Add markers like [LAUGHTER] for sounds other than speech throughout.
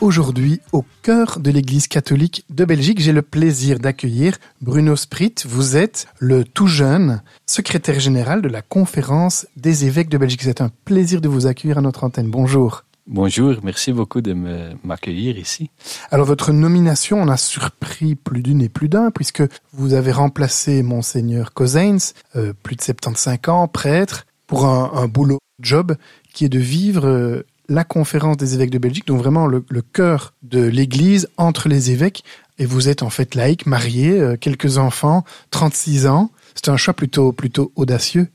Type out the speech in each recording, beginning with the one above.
Aujourd'hui au cœur de l'Église catholique de Belgique. J'ai le plaisir d'accueillir Bruno Sprit. Vous êtes le tout jeune secrétaire général de la conférence des évêques de Belgique. C'est un plaisir de vous accueillir à notre antenne. Bonjour. Bonjour, merci beaucoup de m'accueillir ici. Alors votre nomination en a surpris plus d'une et plus d'un puisque vous avez remplacé monseigneur Cosains, euh, plus de 75 ans, prêtre, pour un, un boulot job qui est de vivre euh, la conférence des évêques de Belgique, donc vraiment le, le cœur de l'Église entre les évêques. Et vous êtes en fait laïque, marié, euh, quelques enfants, 36 ans. C'est un choix plutôt plutôt audacieux.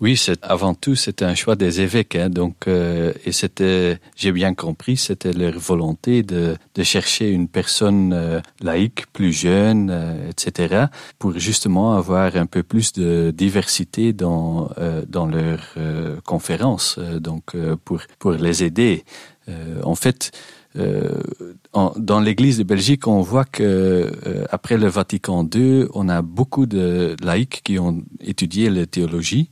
Oui, c'est avant tout c'était un choix des évêques, hein, donc euh, et c'était, j'ai bien compris, c'était leur volonté de, de chercher une personne euh, laïque, plus jeune, euh, etc., pour justement avoir un peu plus de diversité dans euh, dans leur euh, conférence, euh, donc pour pour les aider. en fait. Euh, en, dans l'Église de Belgique, on voit que euh, après le Vatican II, on a beaucoup de laïcs qui ont étudié la théologie.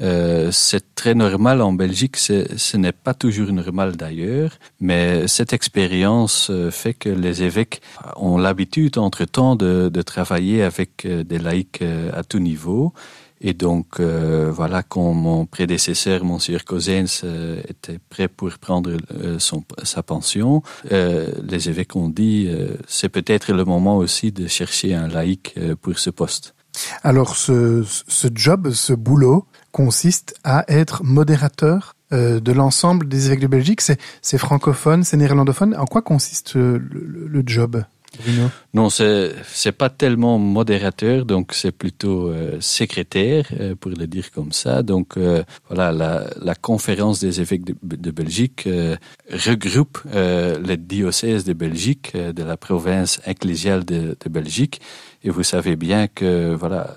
Euh, c'est très normal en Belgique, ce n'est pas toujours normal d'ailleurs, mais cette expérience euh, fait que les évêques ont l'habitude entre-temps de, de travailler avec euh, des laïcs à tout niveau Et donc, euh, voilà, quand mon prédécesseur, Monsieur Cousins, euh, était prêt pour prendre euh, son, sa pension, euh, les évêques ont dit euh, c'est peut-être le moment aussi de chercher un laïc euh, pour ce poste. Alors, ce, ce job, ce boulot, consiste à être modérateur de l'ensemble des évêques de Belgique. C'est francophone, c'est néerlandophone. En quoi consiste le, le, le job? Non, c'est c'est pas tellement modérateur, donc c'est plutôt euh, secrétaire, euh, pour le dire comme ça. Donc euh, voilà, la, la conférence des évêques de, de Belgique euh, regroupe euh, les diocèses de Belgique, euh, de la province ecclésiale de, de Belgique. Et vous savez bien que voilà,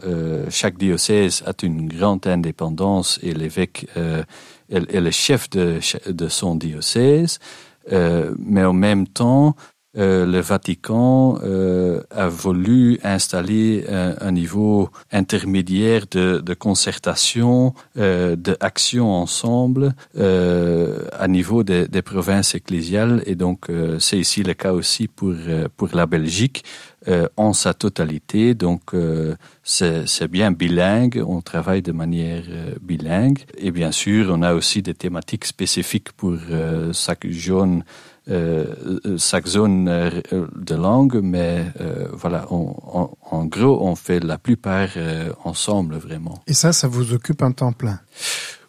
chaque diocèse a une grande indépendance et l'évêque est, est le chef de, de son diocèse. Euh, mais en même temps, Euh, le Vatican euh, a voulu installer un, niveau intermédiaire de, de concertation, euh, d'action ensemble euh, à niveau des, des provinces ecclésiales. Et donc c'est ici le cas aussi pour, pour la Belgique en sa totalité. Donc c'est bien bilingue, on travaille de manière bilingue. Et bien sûr on a aussi des thématiques spécifiques pour chaque zone euh, chaque zone euh, de langue, mais euh, voilà, on, on, en gros, on fait la plupart euh, ensemble vraiment. Et ça, ça vous occupe un temps plein?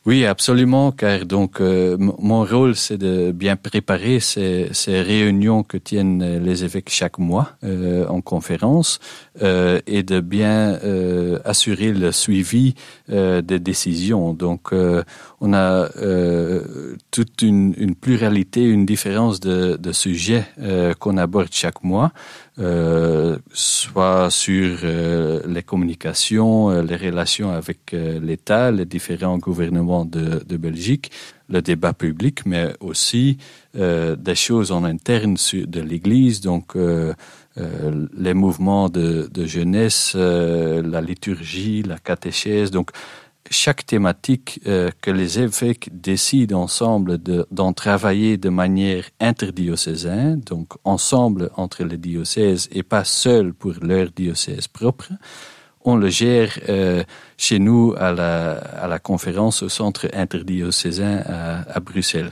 Oui, absolument, car donc euh, mon rôle, c'est de bien préparer ces, ces réunions que tiennent les évêques chaque mois euh, en conférence euh, et de bien euh, assurer le suivi euh, des décisions. Donc, euh, on a euh, toute une, une pluralité, une différence de, de sujets euh, qu'on aborde chaque mois. Euh, soit sur euh, les communications, euh, les relations avec euh, l'État, les différents gouvernements de, de Belgique, le débat public, mais aussi des choses en interne de l'Église, donc les mouvements de, de jeunesse, la liturgie, la catéchèse. Donc, chaque thématique euh, que les évêques décident ensemble d'en de, travailler de manière interdiocésaine, donc ensemble entre les diocèses et pas seul pour leur diocèse propre, on le gère euh, chez nous à la, à la conférence au centre interdiocésain à, à Bruxelles.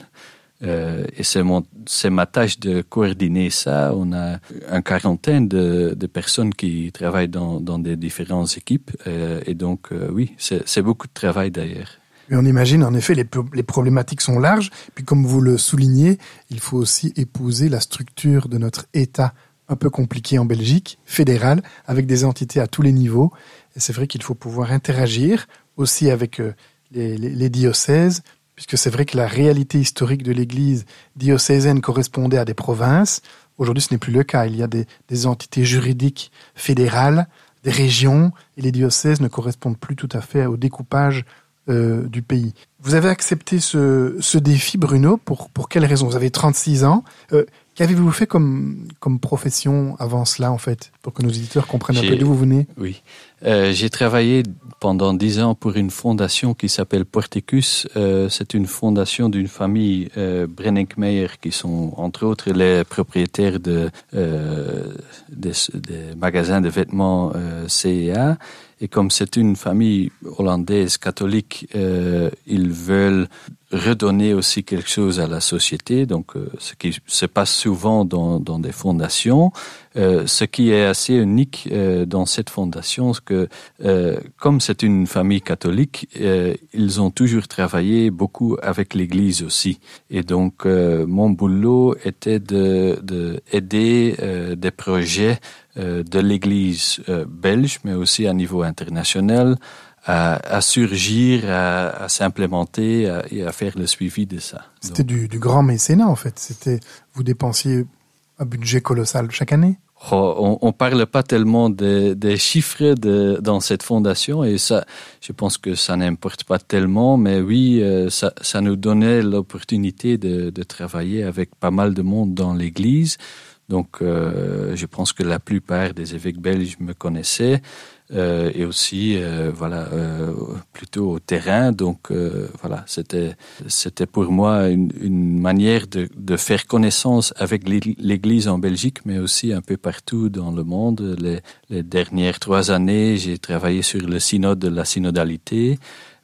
Euh, et c'est ma tâche de coordonner ça. On a une quarantaine de, personnes qui travaillent dans, dans des différentes équipes. Euh, et donc, euh, oui, c'est beaucoup de travail d'ailleurs. Mais on imagine en effet les, les problématiques sont larges. Puis comme vous le soulignez, il faut aussi épouser la structure de notre État un peu compliqué en Belgique, fédéral, avec des entités à tous les niveaux. Et c'est vrai qu'il faut pouvoir interagir aussi avec les diocèses, puisque c'est vrai que la réalité historique de l'Église diocésaine correspondait à des provinces. Aujourd'hui, ce n'est plus le cas. Il y a des, entités juridiques fédérales, des régions, et les diocèses ne correspondent plus tout à fait au découpage euh, du pays. Vous avez accepté ce, défi, Bruno, pour, pour quelle raison? Vous avez 36 ans. Euh, Qu'avez-vous fait comme, comme profession avant cela, en fait, pour que nos éditeurs comprennent un peu d'où vous venez? Oui. Euh, J'ai travaillé pendant dix ans pour une fondation qui s'appelle Porticus. Euh, C'est une fondation d'une famille euh, qui sont, entre autres, les propriétaires de, euh, des, des, magasins de vêtements CEA. Et comme c'est une famille hollandaise catholique, ils veulent redonner aussi quelque chose à la société, donc euh, ce qui se passe souvent dans, dans des fondations. Euh, ce qui est assez unique euh, dans cette fondation, c'est que euh, comme c'est une famille catholique, euh, ils ont toujours travaillé beaucoup avec l'Église aussi. Et donc euh, mon boulot était de, de aider des projets de l'Église belge, mais aussi à niveau international, à, à surgir, à, à s'implémenter et à faire le suivi de ça. C'était du, du grand mécénat en fait. C'était vous dépensiez un budget colossal chaque année. Oh, on ne parle pas tellement des, des chiffres de, dans cette fondation et ça, je pense que ça n'importe pas tellement, mais oui, euh, ça, ça nous donnait l'opportunité de, de travailler avec pas mal de monde dans l'Église. Donc, euh, je pense que la plupart des évêques belges me connaissaient et aussi, euh, voilà, euh, plutôt au terrain. Donc, euh, voilà, c'était c'était pour moi une, une manière de, de faire connaissance avec l'Église en Belgique, mais aussi un peu partout dans le monde. Les, les dernières trois années, j'ai travaillé sur le synode de la synodalité,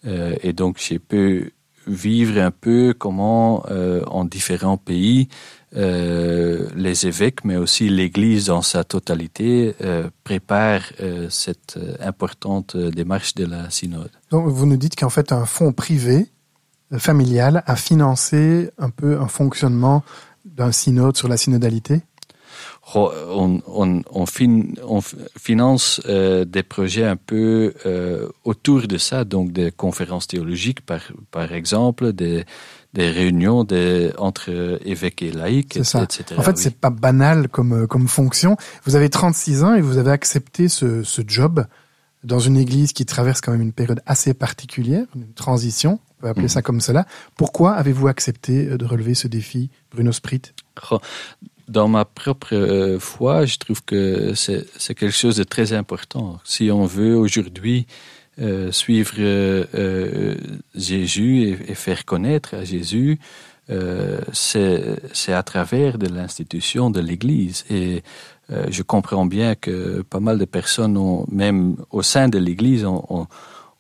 euh, et donc j'ai pu vivre un peu comment euh, en différents pays euh, les évêques, mais aussi l'Église dans sa totalité, euh, prépare euh, cette importante démarche de la synode. Donc vous nous dites qu'en fait un fonds privé familial a financé un peu un fonctionnement d'un synode sur la synodalité? On, on, on, fin, on finance euh, des projets un peu euh, autour de ça, donc des conférences théologiques par, par exemple, des, des réunions des, entre évêques et laïcs, ça. etc. En fait, oui. c'est pas banal comme, comme fonction. Vous avez 36 ans et vous avez accepté ce, ce job dans une église qui traverse quand même une période assez particulière, une transition, on peut appeler mmh. ça comme cela. Pourquoi avez-vous accepté de relever ce défi, Bruno Sprit? Dans ma propre euh, foi, je trouve que c'est quelque chose de très important. Si on veut aujourd'hui euh, suivre euh, Jésus et, faire connaître à Jésus, c'est à travers de l'institution de l'Église. Et je comprends bien que pas mal de personnes, ont, même au sein de l'Église, ont, ont,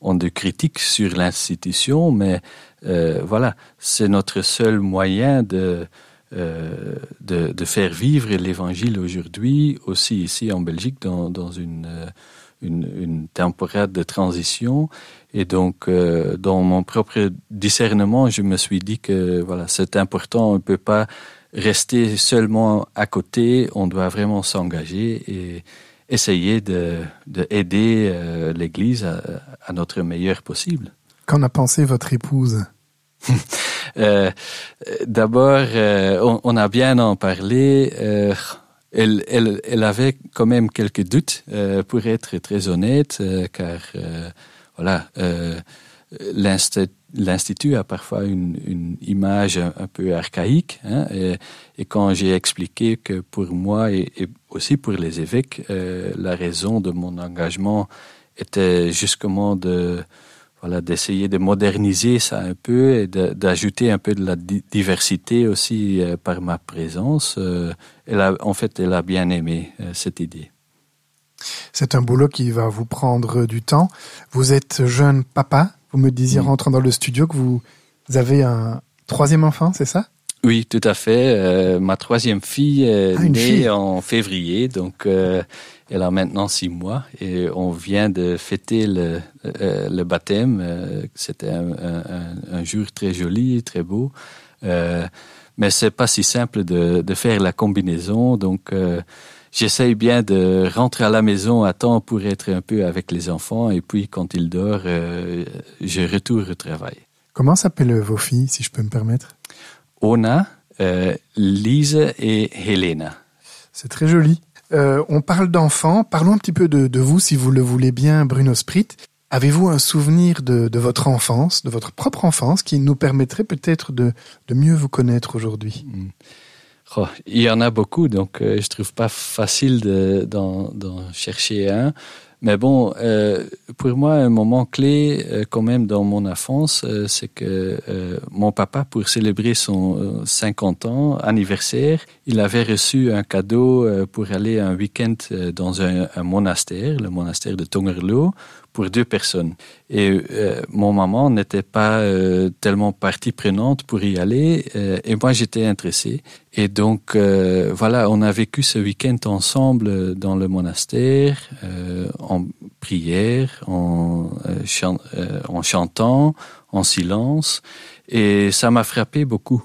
ont de critiques sur l'institution, mais voilà, c'est notre seul moyen de euh, de, de faire vivre l'évangile aujourd'hui, aussi ici en Belgique, dans, dans une, euh, une, une temporade de transition. Et donc, euh, dans mon propre discernement, je me suis dit que voilà, c'est important, on ne peut pas rester seulement à côté, on doit vraiment s'engager et essayer de, de aider l'Église à, à notre meilleur possible. Qu'en a pensé votre épouse? [LAUGHS] euh, D'abord, euh, on, a bien en parlé. Euh, elle, avait quand même quelques doutes, pour être très honnête, car voilà, l'institut a parfois une, image un, peu archaïque. Hein, et, quand j'ai expliqué que pour moi et, aussi pour les évêques, la raison de mon engagement était justement de voilà, d'essayer de moderniser ça un peu et d'ajouter un peu de la diversité aussi euh, par ma présence. Euh, elle a, en fait, elle a bien aimé euh, cette idée. C'est un boulot qui va vous prendre du temps. Vous êtes jeune papa. Vous me disiez, mmh. rentrant dans le studio, que vous avez un troisième enfant, c'est ça? Oui, tout à fait. Euh, ma troisième fille est Ah, née fille. en février, donc euh, elle a maintenant six mois et on vient de fêter le, euh, le baptême. Euh, C'était un, un- un- un jour très joli, très beau, Euh, mais c'est pas si simple de, de faire la combinaison. Donc euh, j'essaye bien de rentrer à la maison à temps pour être un peu avec les enfants et puis quand ils dorment, euh, je retourne au travail. Comment s'appellent vos filles, si je peux me permettre? Ona, euh, Lise et Helena. C'est très joli. Euh, on parle d'enfants. Parlons un petit peu de, de vous, si vous le voulez bien, Bruno Sprit. Avez-vous un souvenir de, de votre enfance, de votre propre enfance, qui nous permettrait peut-être de, de mieux vous connaître aujourd'hui? Oh, il y en a beaucoup, donc euh, je trouve pas facile de- d'en d'en chercher un. Mais bon, euh, pour moi, un moment clé euh, quand même dans mon enfance, euh, c'est que euh, mon papa, pour célébrer son euh, 50 ans anniversaire, il avait reçu un cadeau euh, pour aller un week-end euh, dans un, un monastère, le monastère de Tongerlo, pour deux personnes. Et euh, mon maman n'était pas euh, tellement partie prenante pour y aller, euh, et moi j'étais intéressé. Et donc voilà, on a vécu ce week-end ensemble dans le monastère, en prière, en, chan- en chantant, en silence, et ça m'a frappé beaucoup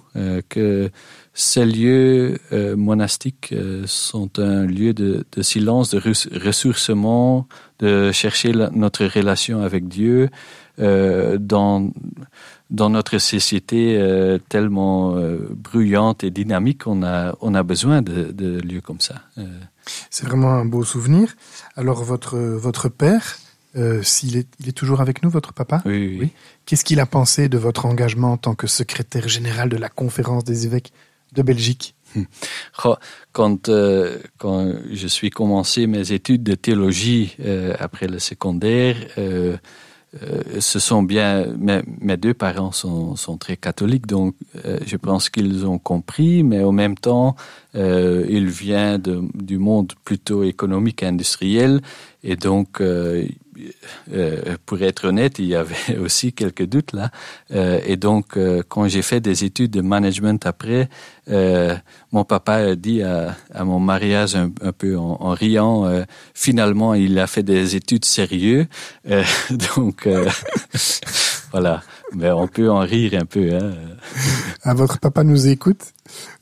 que ces lieux euh, monastiques euh, sont un lieu de, de silence, de res- ressourcement, de chercher la- notre relation avec Dieu euh, dans dans notre société tellement bruyante et dynamique, on a on a besoin de, de lieux comme ça. C'est vraiment un beau souvenir. Alors, votre, votre père, euh, s'il est, il est toujours avec nous, votre papa? Oui, oui, Oui. Qu'est-ce qu'il a pensé de votre engagement en tant que secrétaire général de la conférence des évêques de Belgique. [LAUGHS] Quand, euh, quand je suis commencé mes études de théologie euh, après le secondaire, euh, ce sont bien mes, deux parents sont, sont très catholiques, donc je pense qu'ils ont compris, mais en même temps, il vient de, du monde plutôt économique industriel, et donc, euh, euh, pour être honnête, il y avait [LAUGHS] aussi quelques doutes là. Euh, et donc, quand j'ai fait des études de management après, mon papa a dit à, mon mariage un, peu en, riant, finalement, il a fait des études sérieuses. [LAUGHS] Donc, [LAUGHS] voilà. Mais on peut en rire un peu. Hein. Ah, votre papa nous écoute.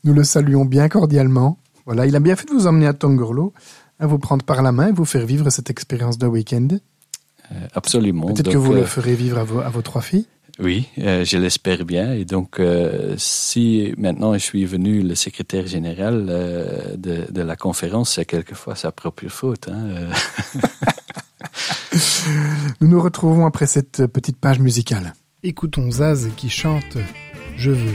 Nous le saluons bien cordialement. Voilà, il a bien fait de vous emmener à Tongorlo, à vous prendre par la main et vous faire vivre cette expérience de week-end. Euh, absolument. Peut-être que vous euh, le ferez vivre à vos, à vos trois filles. Oui, euh, je l'espère bien. Et donc, euh, si maintenant je suis venu le secrétaire général euh, de, de la conférence, c'est quelquefois sa propre faute. Hein. euh. [LAUGHS] Nous nous retrouvons après cette petite page musicale. Écoutons Zaz qui chante Je veux.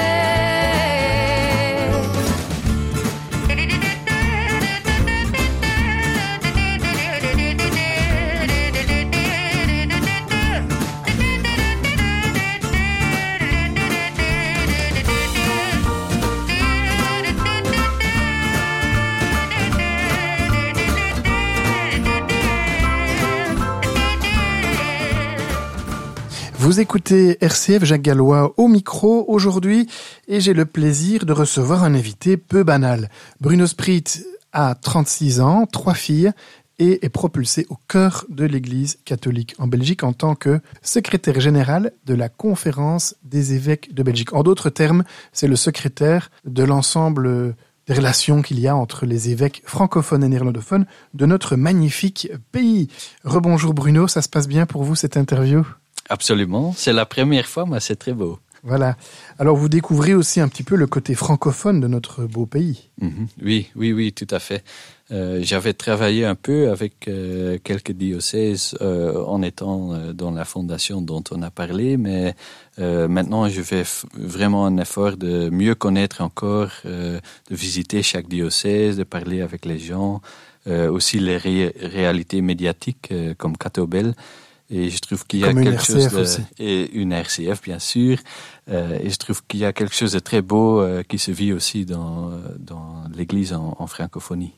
Vous écoutez RCF Jacques Gallois au micro aujourd'hui et j'ai le plaisir de recevoir un invité peu banal. Bruno Sprit a 36 ans, trois filles et est propulsé au cœur de l'Église catholique en Belgique en tant que secrétaire général de la conférence des évêques de Belgique. En d'autres termes, c'est le secrétaire de l'ensemble des relations qu'il y a entre les évêques francophones et néerlandophones de notre magnifique pays. Rebonjour Bruno, ça se passe bien pour vous cette interview? Absolument, c'est la première fois, mais c'est très beau. Voilà. Alors vous découvrez aussi un petit peu le côté francophone de notre beau pays. Mhm. Oui, oui, oui, tout à fait. Euh, J'avais travaillé un peu avec euh, quelques diocèses euh, en étant dans la fondation dont on a parlé, mais maintenant je fais vraiment un effort de mieux connaître encore, de visiter chaque diocèse, de parler avec les gens, aussi les ré réalités médiatiques comme Catobel. Et je trouve qu'il y a Comme quelque chose de, aussi. et une RCF bien sûr. Euh, et je trouve qu'il y a quelque chose de très beau euh, qui se vit aussi dans dans l'Église en, en francophonie.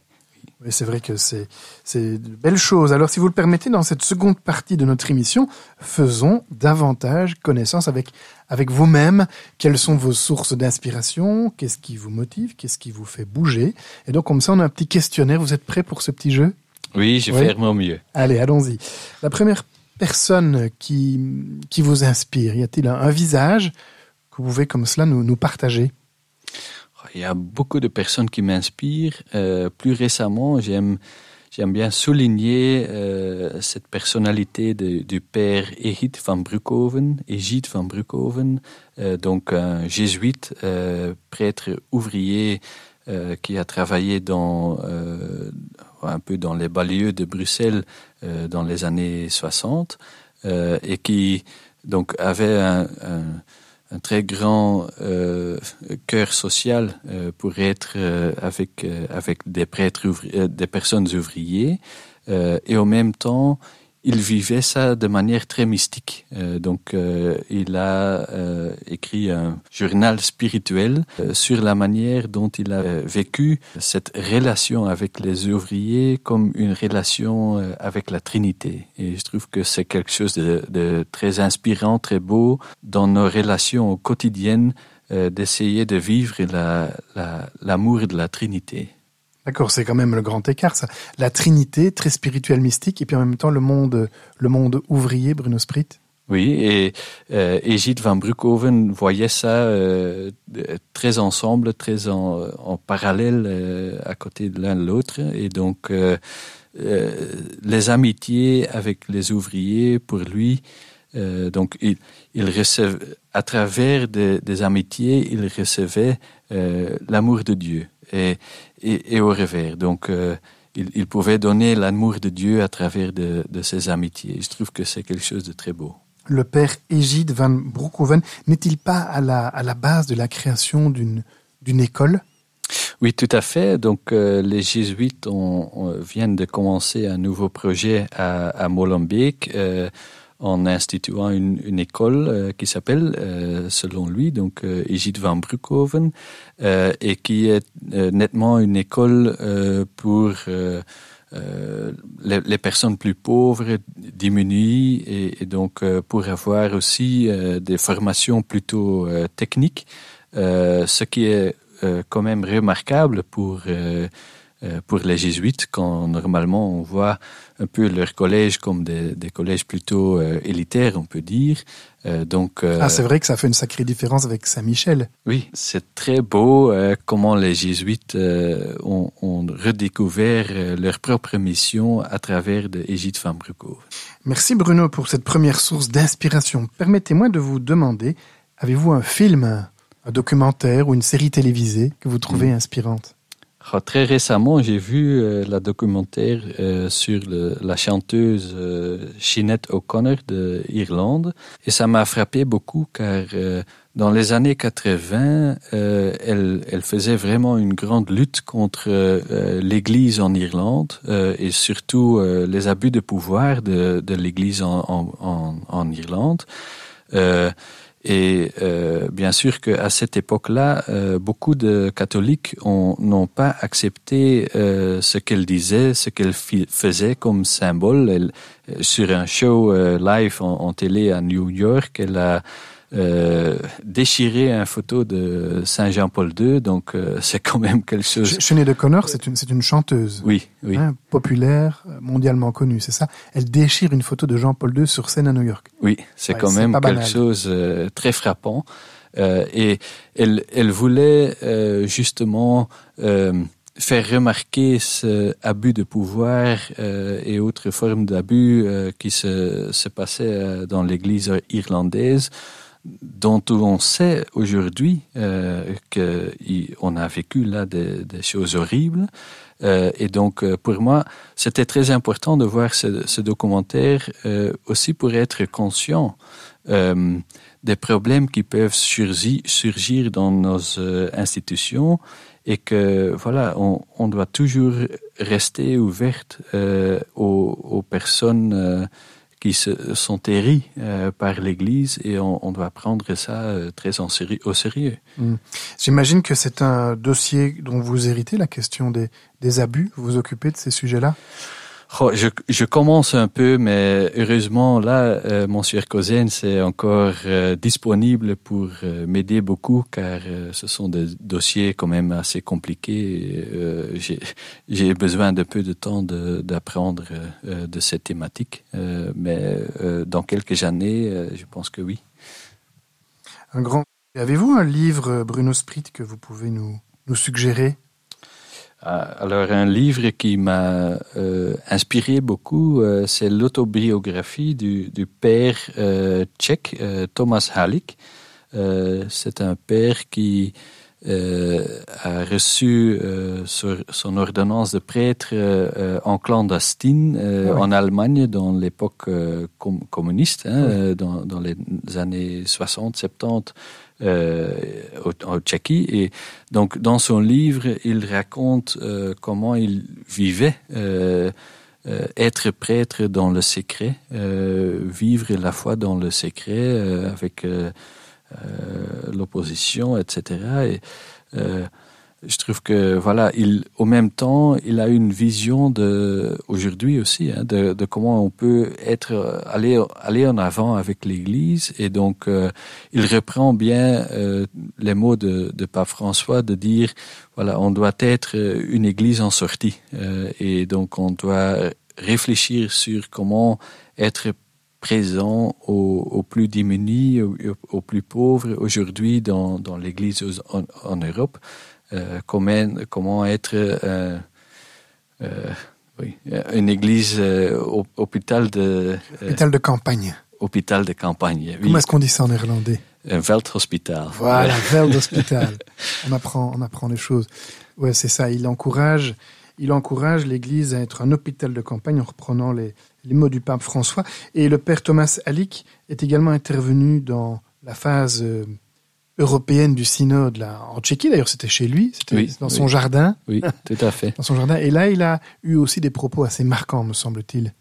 Oui, c'est vrai que c'est c'est de belles choses. Alors, si vous le permettez, dans cette seconde partie de notre émission, faisons davantage connaissance avec avec vous-même. Quelles sont vos sources d'inspiration? Qu'est-ce qui vous motive? Qu'est-ce qui vous fait bouger? Et donc, comme ça, on a un petit questionnaire. Vous êtes prêts pour ce petit jeu? Oui, je vais faire mon mieux. Allez, allons-y. La première personne qui qui vous inspire, y a-t-il un, un visage que vous pouvez comme cela nous partager? Il y a beaucoup de personnes qui m'inspirent. Euh, plus récemment, j'aime j'aime bien souligner euh, cette personnalité du père Egid van Broekhoven, Egid van Broekhoven, euh, donc un jésuite, prêtre ouvrier qui a travaillé dans un peu dans les banlieues de Bruxelles dans les années 60 euh, et qui donc avait un, très grand euh, cœur social euh, pour être euh, avec euh, avec des prêtres ouvri- euh, des personnes ouvriers euh, et en même temps il vivait ça de manière très mystique. Euh, donc euh, il a euh, écrit un journal spirituel euh, sur la manière dont il a euh, vécu cette relation avec les ouvriers comme une relation euh, avec la Trinité. Et je trouve que c'est quelque chose de, de très inspirant, très beau dans nos relations quotidiennes d'essayer de vivre la- la- l'amour la, de la Trinité. D'accord, c'est quand même le grand écart, ça. La Trinité, très spirituelle, mystique, et puis en même temps le monde, le monde ouvrier, Bruno Sprit. Oui, et euh, Egid van Broekhoven voyait ça euh, très ensemble, très en, en parallèle, euh, à côté de l'un de l'autre. Et donc, euh, les amitiés avec les ouvriers, pour lui, donc il, il recevait, à travers des, des amitiés, il recevait l'amour de Dieu et, et, et au revers. Donc, euh, il, il pouvait donner l'amour de Dieu à travers de, de ses amitiés. Je trouve que c'est quelque chose de très beau. Le père Egid van Broekhoven n'est-il pas à la, à la base de la création d'une d'une école? Oui, tout à fait. Donc, euh, les jésuites ont, ont- viennent de commencer un nouveau projet à, à Molenbeek euh, en instituant une, école euh, qui s'appelle, euh, selon lui, donc euh, van Broekhoven, euh, et qui est nettement une école pour les, personnes plus pauvres, diminuées, et, donc pour avoir aussi des formations plutôt techniques, ce qui est quand même remarquable pour pour les jésuites quand normalement on voit un peu leurs collèges comme des, des collèges plutôt euh, élitaires on peut dire Euh, donc euh, Ah, c'est vrai que ça fait une sacrée différence avec Saint-Michel. oui c'est très beau euh, comment les jésuites euh, ont, ont redécouvert euh, leur propre mission à travers de Égide van. Merci Bruno pour cette première source d'inspiration. Permettez-moi de vous demander Avez-vous un film, un documentaire ou une série télévisée que vous trouvez mm. inspirante? Ah, Très récemment, j'ai vu euh, la documentaire euh, sur la chanteuse euh, O'Connor de Irlande et ça m'a frappé beaucoup car euh, dans les années 80, elle, faisait vraiment une grande lutte contre l'Église en Irlande et surtout les abus de pouvoir de, l'Église en, Irlande. Et euh, bien sûr qu'à cette époque-là, euh, beaucoup de catholiques n'ont pas accepté euh, ce qu'elle disait, ce qu'elle faisait comme symbole. Elle, sur un show live en, en, télé à New York, elle a euh, déchirer une photo de Saint Jean-Paul II, donc euh, c'est quand même quelque chose. de Connor, c'est une, c'est une chanteuse. Oui, oui. Hein, populaire, mondialement connue, c'est ça. Elle déchire une photo de Jean-Paul II sur scène à New York. Oui, c'est quand même quelque chose euh, très frappant. et elle, elle voulait justement faire remarquer ce abus de pouvoir et autres formes d'abus qui se, se passaient dans l'Église irlandaise dont on sait aujourd'hui euh, qu'on a vécu là des, choses horribles. Euh, et donc, euh, pour moi, c'était très important de voir ce, documentaire aussi pour être conscient des problèmes qui peuvent surgir, surgir dans nos institutions et que voilà, on, doit toujours rester ouverte aux, personnes qui se, sont héris euh, par l'Église et on, doit prendre ça euh, très en série, au sérieux. Mm. J'imagine que c'est un dossier dont vous héritez, la question des, des abus. Vous vous occupez de ces sujets-là? Oh, je, je, commence un peu, mais heureusement, là, euh, Monsieur Cousin, c'est encore euh, disponible pour euh, m'aider beaucoup, car euh, ce sont des dossiers quand même assez compliqués. Euh, j'ai besoin de peu de temps d'apprendre de, de, cette thématique, mais dans quelques années, je pense que oui. Un grand. Avez-vous un livre, Bruno Sprit, que vous pouvez nous, nous suggérer? Alors, un livre qui m'a euh, inspiré beaucoup, euh, c'est l'autobiographie du, père euh, tchèque euh, Thomas Halik. Euh, c'est un père qui euh, a reçu sur, son ordonnance de prêtre en clandestine oui. en Allemagne dans l'époque com communiste, hein, oui. dans, dans, les années 60, 70 euh, au, Tchéquie. Et donc, dans son livre, il raconte euh, comment il vivait euh, euh, être prêtre dans le secret, euh, vivre la foi dans le secret euh, avec euh, euh, l'opposition, etc. Et, je trouve que voilà, il, au même temps, il a une vision de aujourd'hui aussi hein, de, comment on peut être aller aller en avant avec l'Église et donc euh, il reprend bien euh, les mots de, de Pape François de dire voilà, on doit être une Église en sortie euh, et donc on doit réfléchir sur comment être présent aux, aux plus démunis, aux, aux plus pauvres aujourd'hui dans, dans l'Église en, en Europe. Euh, comment, comment être euh, euh, oui, une église hôpital de hôpital de campagne. Hôpital de campagne. Oui. Comment est-ce qu'on dit ça en néerlandais? Un Veldhospital. Voilà, [LAUGHS] Veldhospital. on apprend, on apprend les choses. Ouais, c'est ça. Il encourage, il encourage l'Église à être un hôpital de campagne en reprenant les, les mots du pape François. Et le père Thomas Alick est également intervenu dans la phase européenne du synode là en Tchéquie. D'ailleurs c'était chez lui c'était oui, dans son jardin. Oui tout à fait. [LAUGHS] Dans son jardin. Et là il a eu aussi des propos assez marquants me semble-t-il.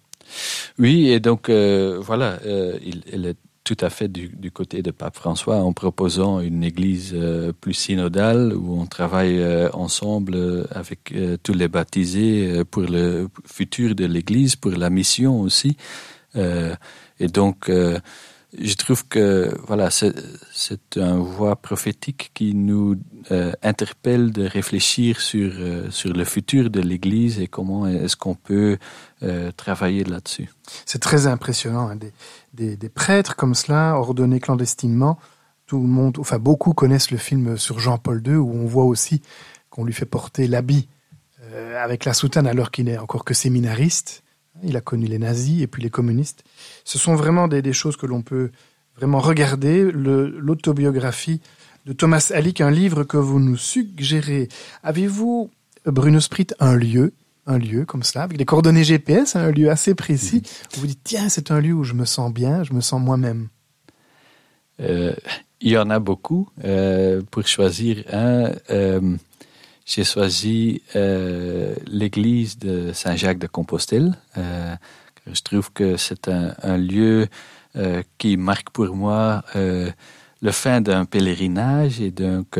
Oui et donc euh, voilà euh, il, il est tout à fait du, côté de pape François en proposant une église euh, plus synodale où on travaille euh, ensemble euh, avec tous les baptisés pour le futur de l'église pour la mission aussi. Et donc je trouve que voilà c'est un voix prophétique qui nous euh, interpelle de réfléchir sur euh, sur le futur de l'église et comment est-ce qu'on peut euh, travailler là-dessus. C'est très impressionnant hein, des, des, prêtres comme cela ordonnés clandestinement. Tout le monde enfin beaucoup connaissent le film sur Jean-Paul II où on voit aussi qu'on lui fait porter l'habit avec la soutane alors qu'il n'est encore que séminariste il a connu les nazis et puis les communistes ce sont vraiment des, choses que l'on peut vraiment regarder l'autobiographie de Thomas Alick, un livre que vous nous suggérez. Avez-vous, Bruno Sprit, un lieu un lieu comme cela, avec des coordonnées GPS, un lieu assez précis, mhm. où vous dites, tiens, c'est un lieu où je me sens bien, je me sens moi-même? Euh, Il y en a beaucoup. Euh, pour choisir un, euh, j'ai choisi l'église de Saint-Jacques de Compostelle. je trouve que c'est un, lieu qui marque pour moi le fin d'un pèlerinage et donc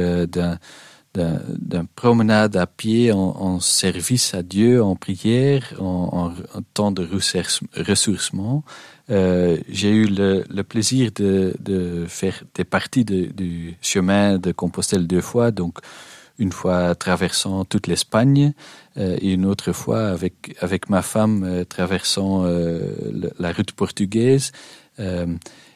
d'un promenade à pied en, service à Dieu, en prière, en, temps de ressourcement. Euh, j'ai eu le, plaisir de, de, faire des parties du chemin de Compostelle deux fois, donc une fois traversant toute l'Espagne euh, et une autre fois avec, avec ma femme euh, traversant la route portugaise.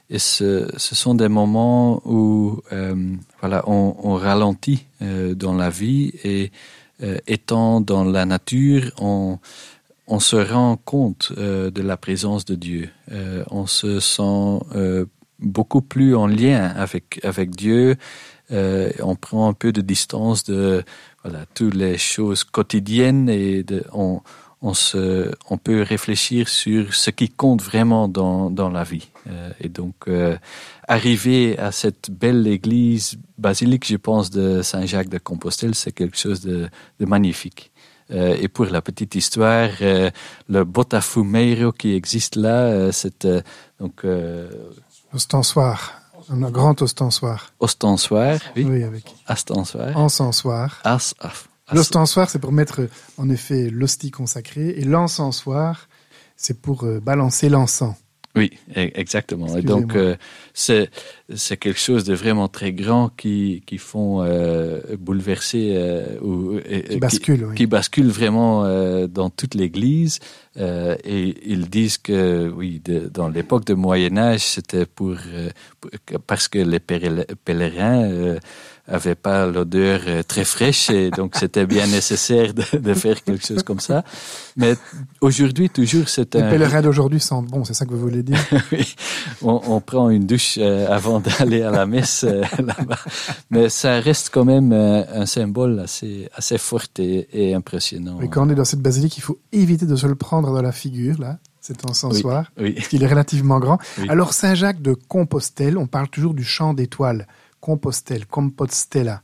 Et ce, ce, sont des moments où euh, voilà, on, on ralentit euh, dans la vie et euh, étant dans la nature, on, on se rend compte euh, de la présence de Dieu. Euh, on se sent euh, beaucoup plus en lien avec, avec Dieu. On prend un peu de distance de toutes les choses quotidiennes et on, peut réfléchir sur ce qui compte vraiment dans, la vie. Euh, et donc, euh, arriver à cette belle église basilique, je pense, de Saint-Jacques de Compostelle, c'est quelque chose de, magnifique. Euh, et pour la petite histoire, euh, le Botafumeiro qui existe là, euh, c'est donc... Un grand ostensoir. Ostensoir, oui. Oui, avec. Astensoir. Encensoir. As, af. L'ostensoir, c'est pour mettre en effet l'hostie consacrée, et l'encensoir, c'est pour euh, balancer l'encens. Oui, e-, exactement. Et donc, euh, c'est c'est quelque chose de vraiment très grand qui qui font euh, bouleverser euh, ou qui bascule, qui, oui. qui bascule vraiment euh, dans toute l'Église. Euh, et ils disent que oui, de, dans l'époque du Moyen Âge, c'était pour, pour, parce que les pèlerins avait pas l'odeur euh, très fraîche et donc c'était bien [LAUGHS] nécessaire de, de, faire quelque chose comme ça. Mais aujourd'hui, toujours, c'est un... Les pèlerins d'aujourd'hui sentent bon, c'est ça que vous voulez dire? [LAUGHS] Oui, on, on, prend une douche euh, avant d'aller à la messe euh, [LAUGHS] là-bas. Mais ça reste quand même un symbole assez, assez fort et, et impressionnant. Et quand on est dans cette basilique, il faut éviter de se le prendre dans la figure, là cet encensoir, oui, oui. parce qu'il est relativement grand. Oui. Alors Saint-Jacques de Compostelle, on parle toujours du champ d'étoiles. Compostelle, Compostela.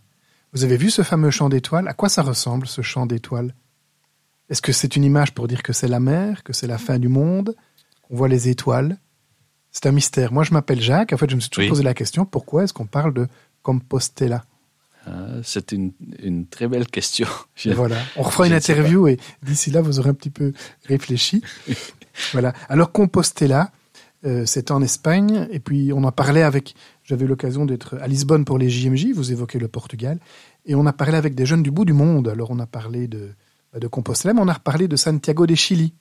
Vous avez vu ce fameux champ d'étoiles? À quoi ça ressemble, ce champ d'étoiles? Est-ce que c'est une image pour dire que c'est la mer, que c'est la fin du monde, qu'on voit les étoiles? C'est un mystère. Moi, je m'appelle Jacques. En fait, je me suis toujours oui. posé la question pourquoi est-ce qu'on parle de Compostela ah, c'est une, une, très belle question. [LAUGHS] Je, voilà. On refera une interview et d'ici là, vous aurez un petit peu réfléchi. [LAUGHS] voilà. Alors, Compostela, euh, c'est en Espagne. Et puis, on en parlait avec j'avais l'occasion d'être à Lisbonne pour les JMJ, vous évoquez le Portugal, et on a parlé avec des jeunes du bout du monde. Alors on a parlé de, de Compostela, mais on a reparlé de Santiago de Chili,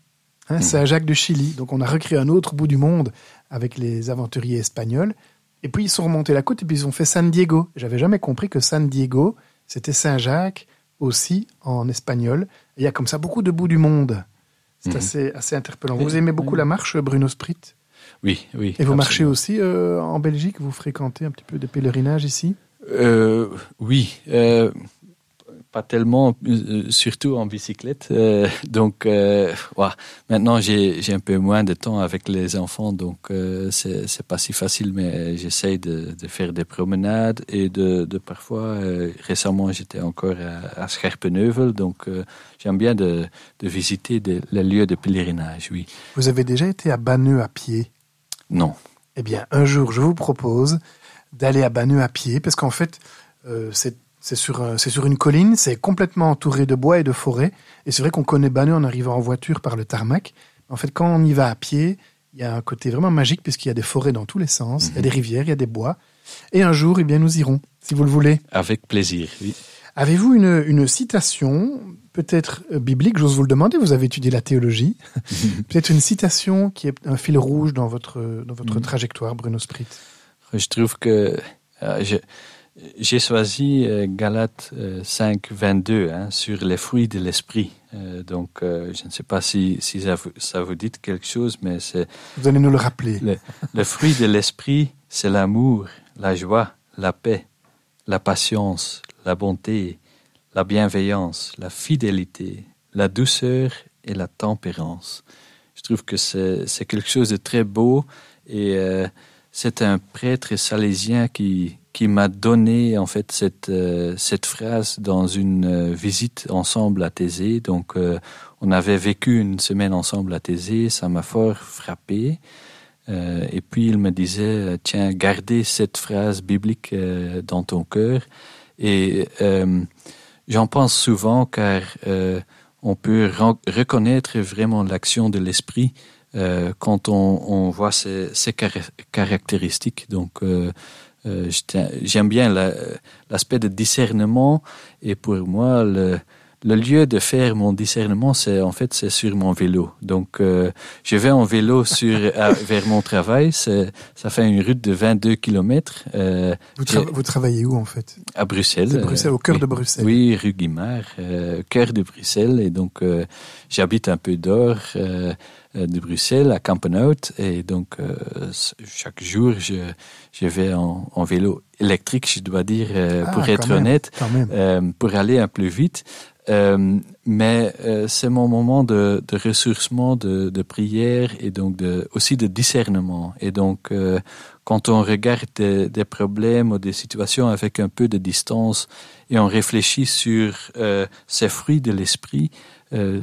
hein, mmh. Saint-Jacques de Chili. Donc on a recréé un autre bout du monde avec les aventuriers espagnols. Et puis ils sont remontés la côte et puis ils ont fait San Diego. J'avais jamais compris que San Diego, c'était Saint-Jacques aussi en espagnol. Et il y a comme ça beaucoup de bouts du monde. C'est mmh. assez, assez interpellant. Vous aimez beaucoup la marche, Bruno Sprit? Oui, oui. Et vous marchez aussi euh, en Belgique? Vous fréquentez un petit peu des pèlerinages ici? Euh, Oui, euh, pas tellement, surtout en bicyclette. Donc, ouais. maintenant j'ai un peu moins de temps avec les enfants, donc c'est pas si facile, mais j'essaye de, de, faire des promenades et de, de parfois, récemment j'étais encore à, à Scherpenheuvel, donc j'aime bien de, de visiter les lieux de pèlerinage, oui. Vous avez déjà été à Banneux à pied? Non. Eh bien, un jour, je vous propose d'aller à Banneux à pied, parce qu'en fait, euh, c'est sur, sur une colline, c'est complètement entouré de bois et de forêt. Et c'est vrai qu'on connaît Banneux en arrivant en voiture par le tarmac. En fait, quand on y va à pied, il y a un côté vraiment magique, puisqu'il y a des forêts dans tous les sens, il y a des rivières, il y a des bois. Et un jour, eh bien, nous irons, si vous le voulez. Avec plaisir, oui. Avez-vous une, une citation peut-être euh, biblique, j'ose vous le demander, vous avez étudié la théologie, [LAUGHS] peut-être une citation qui est un fil rouge dans votre, dans votre mmh. trajectoire, Bruno Sprit. Je trouve que euh, j'ai choisi euh, Galates euh, 5, 22 hein, sur les fruits de l'esprit. Euh, donc, je ne sais pas si, si ça, vous, ça vous dit quelque chose, mais c'est... Vous allez nous le rappeler. Le, le fruit de l'esprit, c'est l'amour, la joie, la paix, la patience, la bonté, la bienveillance, la fidélité, la douceur et la tempérance. Je trouve que c'est quelque chose de très beau et euh, c'est un prêtre salésien qui, qui m'a donné en fait cette, euh, cette phrase dans une euh, visite ensemble à Thésée. Donc on avait vécu une semaine ensemble à Thésée, ça m'a fort frappé. et puis il me disait, tiens, gardez cette phrase biblique dans ton cœur. Et j'en pense souvent car on peut reconnaître vraiment l'action de l'esprit euh, quand on, voit ces, caractéristiques. Donc, euh, euh, j'aime bien l'aspect de discernement et pour moi, le, le lieu de faire mon discernement, c'est en fait c'est sur mon vélo. Donc euh, je vais en vélo sur [LAUGHS] vers mon travail. Ça fait une route de 22 kilomètres. Euh, vous, vous, travaillez où en fait? À Bruxelles. Bruxelles, au cœur de Bruxelles. Oui, rue Guimard, euh, cœur de Bruxelles. Et donc euh, j'habite un peu d'or. Euh, de Bruxelles à Kampenhout et donc chaque jour je, je vais en, en, vélo électrique je dois dire ah, pour être honnête pour aller un peu vite euh, mais euh, c'est mon moment de, ressourcement, de, prière et donc aussi de discernement. Et donc, euh, quand on regarde des, problèmes ou des situations avec un peu de distance et on réfléchit sur ces fruits de l'esprit,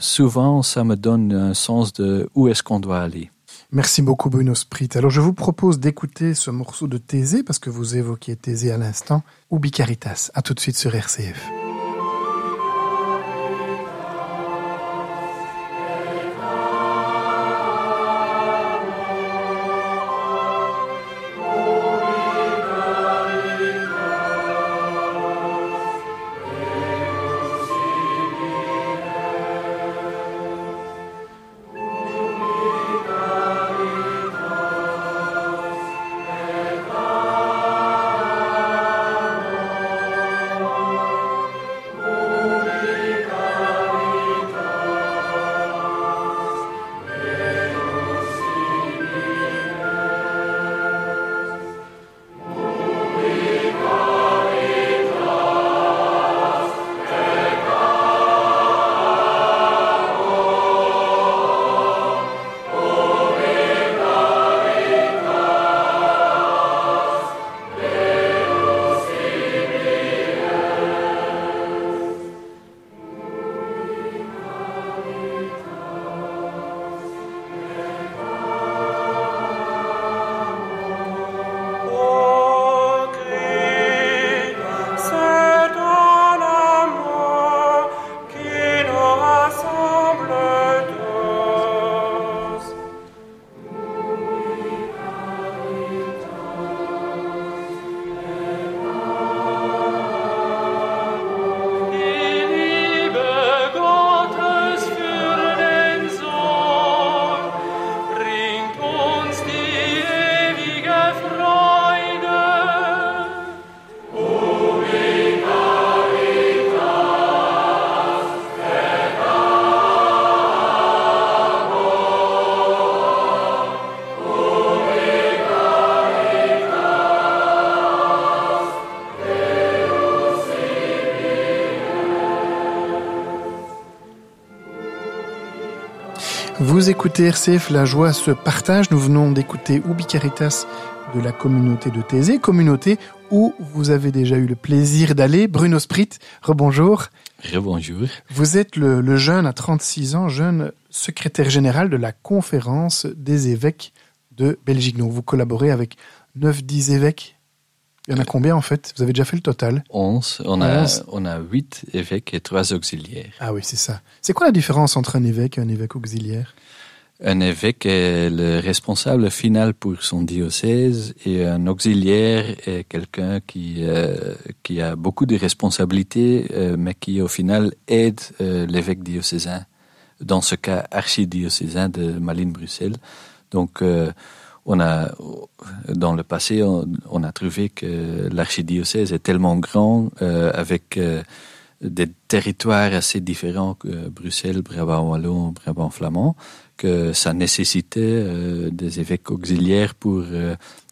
souvent ça me donne un sens de où est-ce qu'on doit aller. Merci beaucoup Bruno Sprit. Alors je vous propose d'écouter ce morceau de Thésée parce que vous évoquiez Thésée à l'instant, Ubi Caritas. À tout de suite sur RCF. Vous écoutez RCF, la joie se partage. Nous venons d'écouter Ubi Caritas de la communauté de Thésée, communauté où vous avez déjà eu le plaisir d'aller. Bruno Sprit, rebonjour. Rebonjour. Vous êtes le, le, jeune à 36 ans, jeune secrétaire général de la conférence des évêques de Belgique. Donc vous collaborez avec 9-10 évêques il y en a combien en fait? Vous avez déjà fait le total? 11. On a, 11. on a 8 évêques et 3 auxiliaires. Ah oui, c'est ça. C'est quoi la différence entre un évêque et un évêque auxiliaire? Un évêque est le responsable final pour son diocèse et un auxiliaire est quelqu'un qui, euh, qui a beaucoup de responsabilités euh, mais qui au final aide euh, l'évêque diocésain, dans ce cas archidiocésain de Malines-Bruxelles. Donc on a, dans le passé, on, a trouvé que l'archidiocèse est tellement grand, euh, avec euh, des territoires assez différents Bruxelles, Brabant Wallon, Brabant Flamand, que ça nécessitait euh, des évêques auxiliaires pour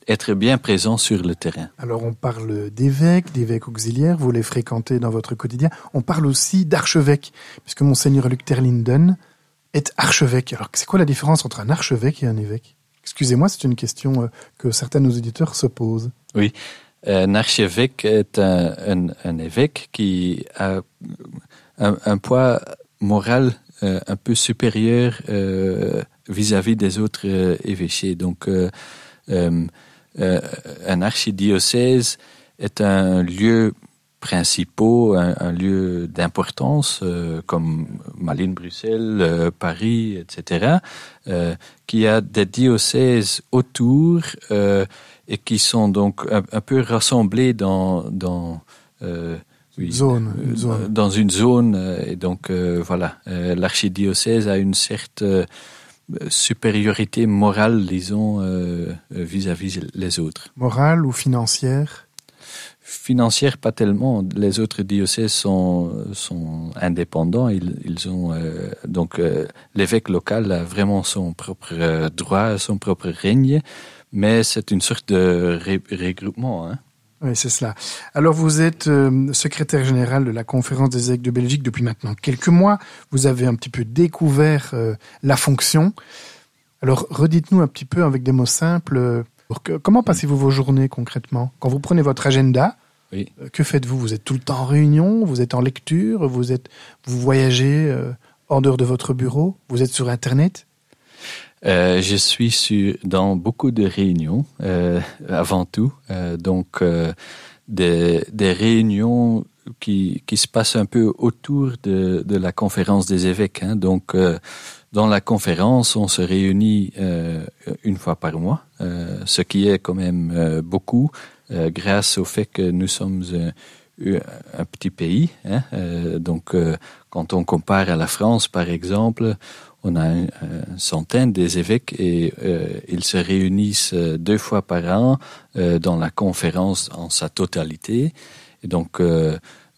être bien présent sur le terrain. Alors on parle d'évêques, d'évêques auxiliaires, vous les fréquentez dans votre quotidien. On parle aussi d'archevêques, puisque monseigneur Luc Terlinden est archevêque. Alors c'est quoi la différence entre un archevêque et un évêque? Excusez-moi, c'est une question euh, que certains de nos éditeurs se posent. Oui, un archevêque est un, évêque qui a un, poids moral euh, un peu supérieur euh, vis-à-vis des autres évêchés. Donc, un archidiocèse est un lieu principaux, un, lieu d'importance euh, comme Malines, Bruxelles, euh, Paris, etc., euh, qui a des diocèses autour et qui sont donc un, peu rassemblés dans dans oui, zone, une zone. dans une zone et donc voilà l'archidiocèse a une certaine supériorité morale disons vis-à-vis -vis les autres morale ou financière? Financière, pas tellement. Les autres diocèses sont, sont indépendants. Ils, ils ont euh, donc euh, l'évêque local a vraiment son propre euh, droit, son propre règne, mais c'est une sorte de regroupement. Hein. Oui, c'est cela. Alors, vous êtes secrétaire général de la Conférence des évêques de Belgique depuis maintenant quelques mois. Vous avez un petit peu découvert la fonction. Alors, redites-nous un petit peu avec des mots simples Comment passez-vous vos journées concrètement Quand vous prenez votre agenda, oui. Euh, que faites-vous Vous êtes tout le temps en réunion Vous êtes en lecture Vous êtes, vous voyagez euh, en dehors de votre bureau Vous êtes sur Internet euh, je suis sur, dans beaucoup de réunions, avant tout. Donc, des, des, réunions qui, qui, se passent un peu autour de, de la conférence des évêques. Hein. Donc, dans la conférence, on se réunit une fois par mois, ce qui est quand même beaucoup. Euh, grâce au fait que nous sommes un, petit pays. Hein, euh, donc, euh, quand on compare à la France, par exemple, on a une, une centaine des évêques et ils se réunissent deux fois par an dans la conférence en sa totalité. Et donc,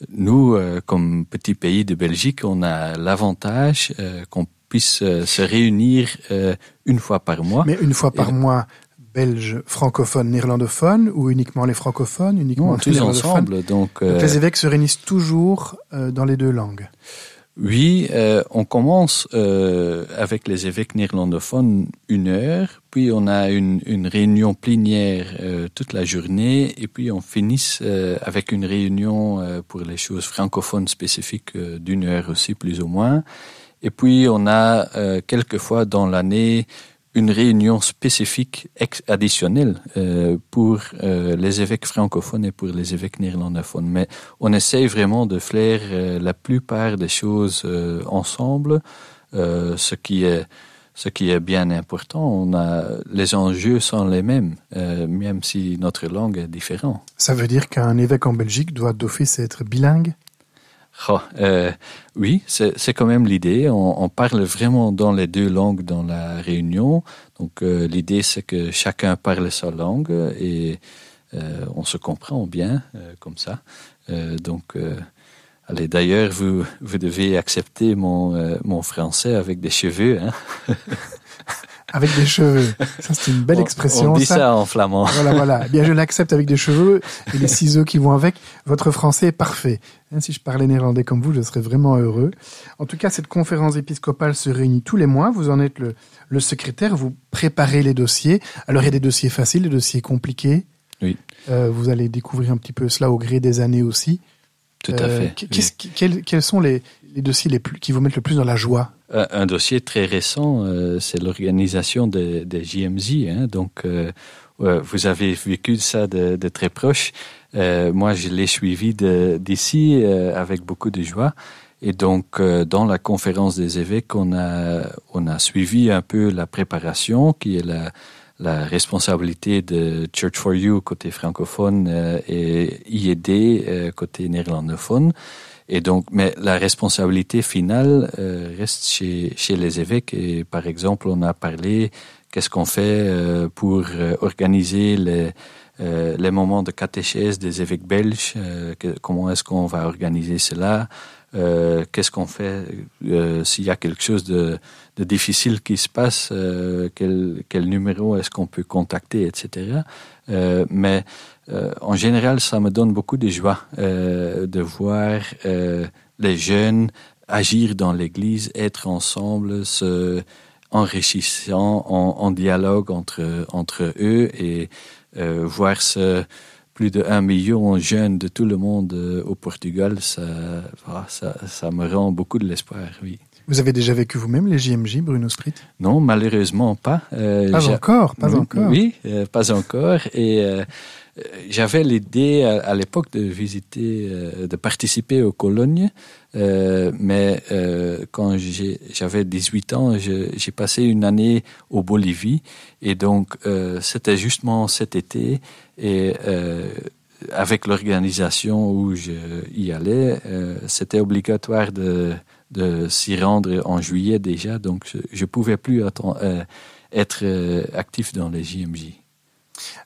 nous, comme petit pays de Belgique, on a l'avantage qu'on puisse se réunir une fois par mois. Mais une fois par mois, belges francophones, néerlandophones ou uniquement les francophones, uniquement non, tous ensemble. Donc, euh... les évêques se réunissent toujours euh, dans les deux langues. Oui, euh, on commence euh, avec les évêques néerlandophones une heure, puis on a une, une réunion plénière euh, toute la journée, et puis on finit euh, avec une réunion euh, pour les choses francophones spécifiques euh, d'une heure aussi plus ou moins. Et puis on a quelquefois dans l'année une réunion spécifique additionnelle euh, pour euh, les évêques francophones et pour les évêques néerlandophones. Mais on essaye vraiment de faire euh, la plupart des choses euh, ensemble, euh, ce qui est ce qui est bien important. On a les enjeux sont les mêmes, euh, même si notre langue est différente. Ça veut dire qu'un évêque en Belgique doit d'office être bilingue? Oh, oui, c'est quand même l'idée. On, parle vraiment dans les deux langues dans la réunion. Donc euh, l'idée c'est que chacun parle sa langue et euh, on se comprend bien comme ça. Donc allez, d'ailleurs vous vous devez accepter mon mon français avec des cheveux. Hein [LAUGHS] avec des cheveux. Ça, c'est une belle expression. On dit ça, ça en flamand. Voilà, voilà. Eh bien, je l'accepte avec des cheveux et les ciseaux qui vont avec. Votre français est parfait. Hein, si je parlais néerlandais comme vous, je serais vraiment heureux. En tout cas, cette conférence épiscopale se réunit tous les mois. Vous en êtes le, le secrétaire. Vous préparez les dossiers. Alors, il y a des dossiers faciles, des dossiers compliqués. Oui. Euh, vous allez découvrir un petit peu cela au gré des années aussi. Tout à euh, fait. Oui. Quels, quels sont les, les dossiers les plus, qui vous mettent le plus dans la joie un dossier très récent, euh, c'est l'organisation des de JMZ. Hein, donc, euh, vous avez vécu ça de, très proche. Euh, moi, je l'ai suivi d'ici euh, avec beaucoup de joie. Et donc, euh, dans la conférence des évêques, on a, suivi un peu la préparation, qui est la, responsabilité de Church for You côté francophone euh, et IED côté néerlandophone. Et donc, mais la responsabilité finale euh, reste chez, chez les évêques. Et par exemple, on a parlé qu'est-ce qu'on fait euh, pour euh, organiser les, les moments de catéchèse des évêques belges, comment est-ce qu'on va organiser cela, qu'est-ce qu'on fait s'il y a quelque chose de, de, difficile qui se passe, quel, quel, numéro est-ce qu'on peut contacter, etc. mais en général, ça me donne beaucoup de joie de voir les jeunes agir dans l'Église, être ensemble, se enrichissant en, dialogue entre entre eux et euh, voir ce plus de un million de jeunes de tout le monde euh, au Portugal, ça, ça, ça me rend beaucoup de l'espoir, oui. Vous avez déjà vécu vous-même les JMJ, Bruno Sprit Non, malheureusement pas. Euh, pas encore, pas encore. Oui, pas encore. Et j'avais l'idée à, l'époque de visiter, de participer aux colonies euh, mais euh, quand j'avais 18 ans, j'ai passé une année au Bolivie et donc euh, c'était justement cet été et euh, avec l'organisation où je y allais, euh, c'était obligatoire de, de s'y rendre en juillet déjà, donc je, ne pouvais plus être actif dans les JMJ.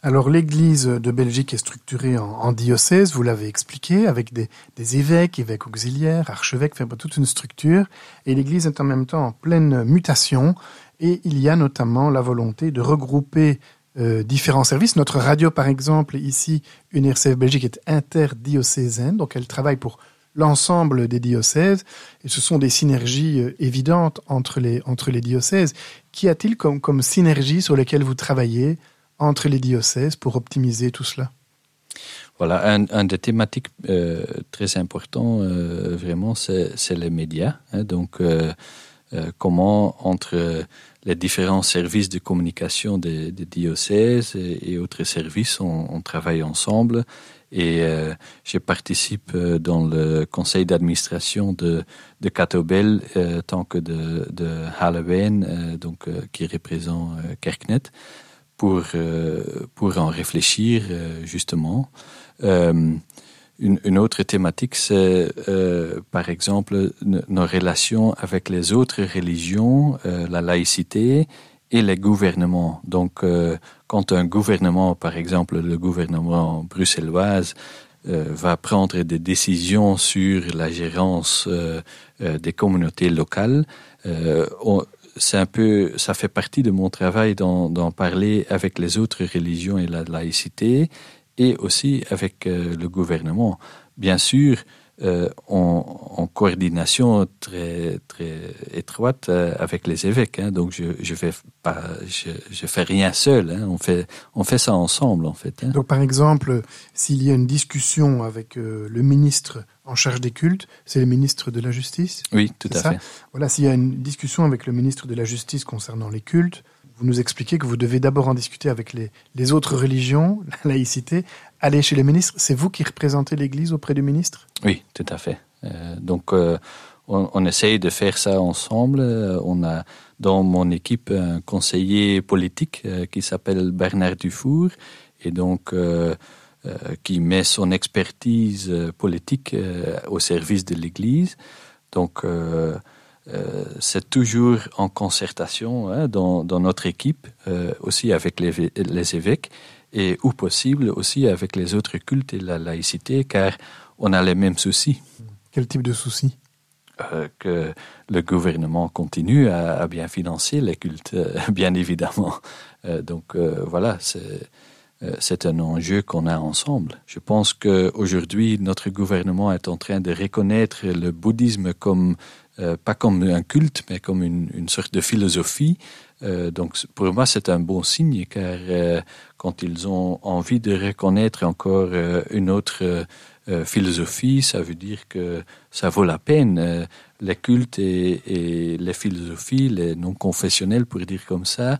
Alors l'Église de Belgique est structurée en, diocèse, vous l'avez expliqué, avec des, évêques, évêques auxiliaires, archevêques, toute une structure. Et l'Église est en même temps en pleine mutation. Et il y a notamment la volonté de regrouper euh, différents services. Notre radio, par exemple, ici, une RCF Belgique est interdiocésaine, donc elle travaille pour l'ensemble des diocèses, et ce sont des synergies euh, évidentes entre les, entre diocèses. Qu'y a-t-il comme, comme synergie sur lesquelles vous travaillez? Entre les diocèses pour optimiser tout cela? Voilà, un, des thématiques euh, très importants, euh, vraiment, c'est les médias. Hein. donc, euh, comment entre les différents services de communication des, diocèses et, autres services, on, travaille ensemble. Et je participe dans le conseil d'administration de, de Catobel, tant que de, de Halloween, donc qui représente Kerknet pour, euh, pour en réfléchir euh, justement. Euh, une, autre thématique, c'est par exemple nos relations avec les autres religions, la laïcité et les gouvernements. Donc, quand un gouvernement, par exemple le gouvernement bruxelloise, va prendre des décisions sur la gérance des communautés locales, on, c'est un peu, ça fait partie de mon travail d'en parler avec les autres religions et la laïcité et aussi avec euh, le gouvernement. Bien sûr, euh, en, coordination très très étroite euh, avec les évêques. Hein, donc je je fais pas je, je fais rien seul. Hein, on fait on fait ça ensemble en fait. Hein. Donc par exemple, s'il y a une discussion avec le ministre en charge des cultes, c'est le ministre de la Justice. Oui, tout à ça fait. Voilà, s'il y a une discussion avec le ministre de la Justice concernant les cultes, vous nous expliquez que vous devez d'abord en discuter avec les, les autres religions, la laïcité, aller chez le ministre. C'est vous qui représentez l'Église auprès du ministre? Oui, tout à fait. Euh, donc, euh, on, on, essaye de faire ça ensemble. Euh, on a dans mon équipe un conseiller politique qui s'appelle Bernard Dufour et donc qui met son expertise politique au service de l'Église. Donc, c'est toujours en concertation hein, dans, dans, notre équipe, aussi avec les, les évêques et où possible aussi avec les autres cultes et la laïcité, car on a les mêmes soucis. Quel type de soucis? Euh, Que le gouvernement continue à, à, bien financer les cultes, euh, [LAUGHS] bien évidemment. Euh, donc euh, voilà, c'est euh, c'est un enjeu qu'on a ensemble. Je pense qu'aujourd'hui, notre gouvernement est en train de reconnaître le bouddhisme comme, euh, pas comme un culte, mais comme une, une sorte de philosophie. Euh, donc pour moi, c'est un bon signe, car euh, quand ils ont envie de reconnaître encore euh, une autre euh, philosophie, ça veut dire que ça vaut la peine. Euh, les cultes et, et les philosophies, les non confessionnels, pour dire comme ça,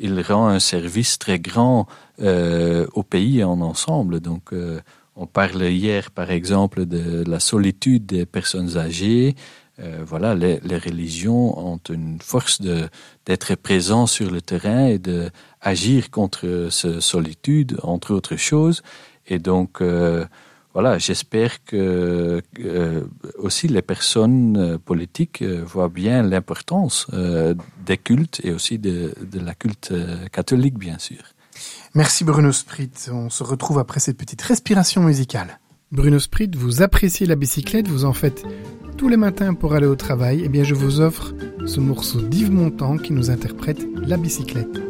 il rend un service très grand euh, au pays en ensemble. Donc, euh, on parle hier, par exemple, de la solitude des personnes âgées. Euh, voilà, les, les, religions ont une force d'être présents sur le terrain et de agir contre cette solitude, entre autres choses. Et donc, voilà, j'espère que euh, aussi les personnes euh, politiques euh, voient bien l'importance euh, des cultes et aussi de, de la culte catholique, bien sûr. Merci Bruno Sprit. On se retrouve après cette petite respiration musicale. Bruno Sprit, vous appréciez la bicyclette, vous en faites tous les matins pour aller au travail. Eh bien, je vous offre ce morceau d'Yves Montand qui nous interprète la bicyclette.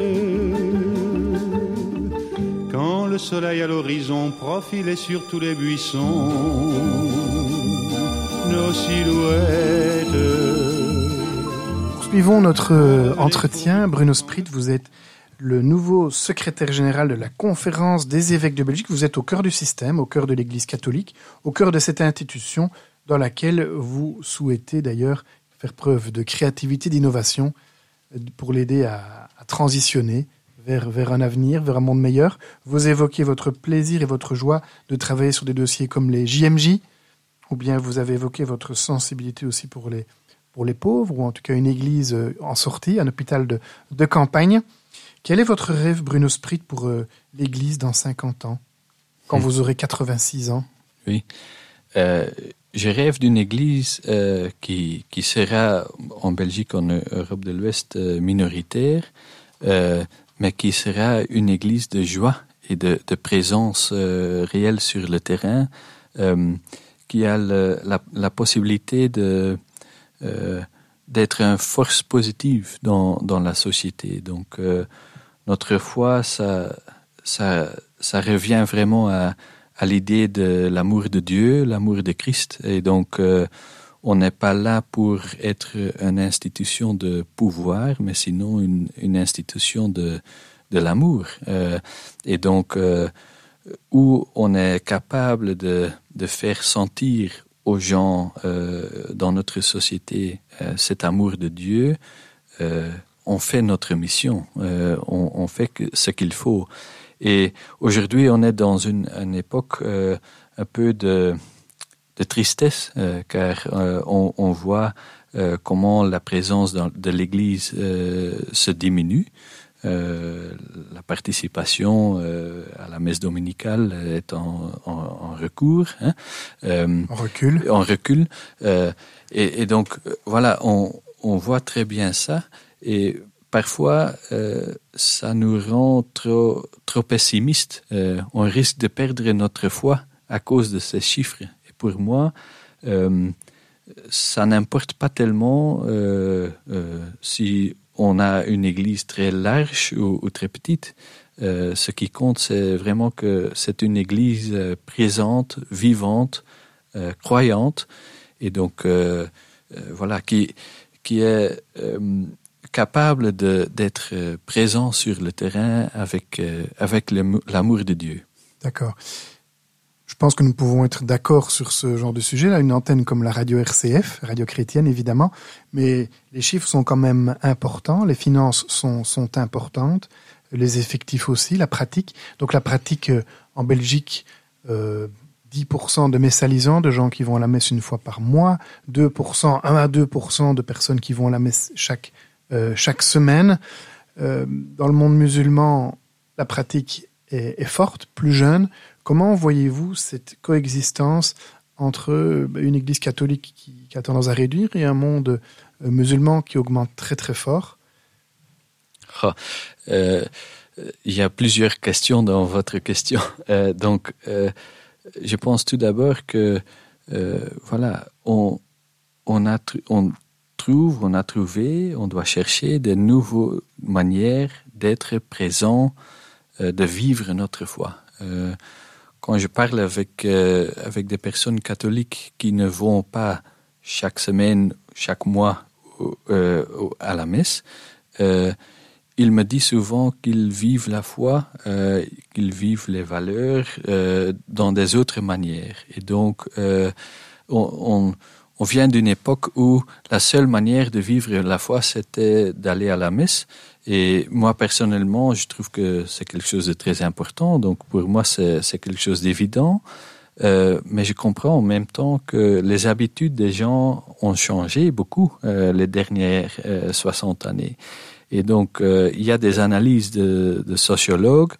le soleil à l'horizon profilait sur tous les buissons nos silhouettes. Poursuivons notre euh, entretien. Bruno Sprit, vous êtes le nouveau secrétaire général de la conférence des évêques de Belgique. Vous êtes au cœur du système, au cœur de l'Église catholique, au cœur de cette institution dans laquelle vous souhaitez d'ailleurs faire preuve de créativité, d'innovation euh, pour l'aider à transitionner vers, vers un avenir, vers un monde meilleur. Vous évoquez votre plaisir et votre joie de travailler sur des dossiers comme les JMJ, ou bien vous avez évoqué votre sensibilité aussi pour les, pour les pauvres, ou en tout cas une église euh, en sortie, un hôpital de, de campagne. Quel est votre rêve, Bruno Sprit, pour euh, l'église dans 50 ans, quand vous aurez 86 ans? Oui. Euh, je rêve d'une église euh, qui, qui sera en Belgique, en Europe de l'Ouest, minoritaire, mais qui sera une église de joie et de, présence euh, réelle sur le terrain, euh, qui a la, possibilité de euh, d'être une force positive dans, dans la société. Donc notre foi, ça, ça, ça revient vraiment à, à l'idée de l'amour de Dieu, l'amour de Christ, et donc on n'est pas là pour être une institution de pouvoir, mais sinon une, institution de, de l'amour. Euh, et donc, euh, où on est capable de, de faire sentir aux gens euh, dans notre société cet amour de Dieu, on fait notre mission, on, fait ce qu'il faut. Et aujourd'hui, on est dans une, une époque un peu de de tristesse, euh, car euh, on, on, voit euh, comment la présence dans, de l'Église se diminue. la participation à la messe dominicale est en, en, en recours. Hein, en recul. En recul. Et, et, donc, voilà, on, on voit très bien ça. Et parfois, ça nous rend trop, trop pessimistes. On risque de perdre notre foi à cause de ces chiffres pour moi, euh, ça n'importe pas tellement euh, euh, si on a une église très large ou, très petite. Ce qui compte, c'est vraiment que c'est une église présente, vivante, croyante, et donc voilà, qui, qui est capable d'être présent sur le terrain avec, avec l'amour de Dieu. D'accord. Je pense que nous pouvons être d'accord sur ce genre de sujet. Là, une antenne comme la radio RCF, radio chrétienne évidemment, mais les chiffres sont quand même importants, les finances sont, importantes, les effectifs aussi, la pratique. Donc la pratique euh, en Belgique, euh, 10% de messalisants, de gens qui vont à la messe une fois par mois, 2%, 1 à 2% de personnes qui vont à la messe chaque, euh, chaque semaine. dans le monde musulman, la pratique est, forte, plus jeune. Comment voyez-vous cette coexistence entre une Église catholique qui, a tendance à réduire et un monde musulman qui augmente très très fort? Ah, Il y a plusieurs questions dans votre question. [LAUGHS] donc, je pense tout d'abord que voilà, on, a, on trouve, on a trouvé, on doit chercher de nouvelles manières d'être présent, euh, de vivre notre foi. Euh, quand je parle avec, euh, avec des personnes catholiques qui ne vont pas chaque semaine, chaque mois à la messe, ils me disent souvent qu'ils vivent la foi, qu'ils vivent les valeurs dans des autres manières. Et donc, on on vient d'une époque où la seule manière de vivre la foi, c'était d'aller à la messe. Et moi, personnellement, je trouve que c'est quelque chose de très important. Donc, pour moi, c'est quelque chose d'évident. Euh, mais je comprends en même temps que les habitudes des gens ont changé beaucoup euh, les dernières 60 euh, années. Et donc, il y a des analyses de, de sociologues